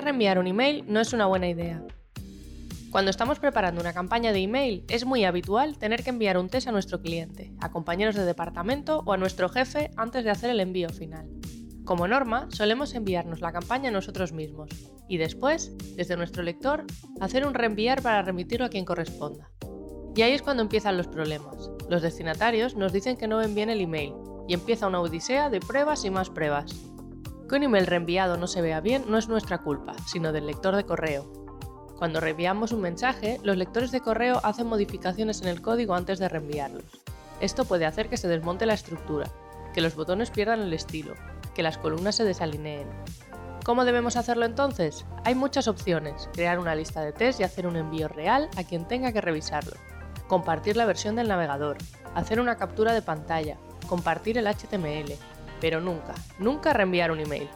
reenviar un email no es una buena idea? Cuando estamos preparando una campaña de email, es muy habitual tener que enviar un test a nuestro cliente, a compañeros de departamento o a nuestro jefe antes de hacer el envío final. Como norma, solemos enviarnos la campaña nosotros mismos y después, desde nuestro lector, hacer un reenviar para remitirlo a quien corresponda. Y ahí es cuando empiezan los problemas. Los destinatarios nos dicen que no ven bien el email y empieza una odisea de pruebas y más pruebas. Que un email reenviado no se vea bien no es nuestra culpa, sino del lector de correo, cuando reenviamos un mensaje, los lectores de correo hacen modificaciones en el código antes de reenviarlos. Esto puede hacer que se desmonte la estructura, que los botones pierdan el estilo, que las columnas se desalineen. ¿Cómo debemos hacerlo entonces? Hay muchas opciones, crear una lista de test y hacer un envío real a quien tenga que revisarlo, compartir la versión del navegador, hacer una captura de pantalla, compartir el HTML, pero nunca, nunca reenviar un email.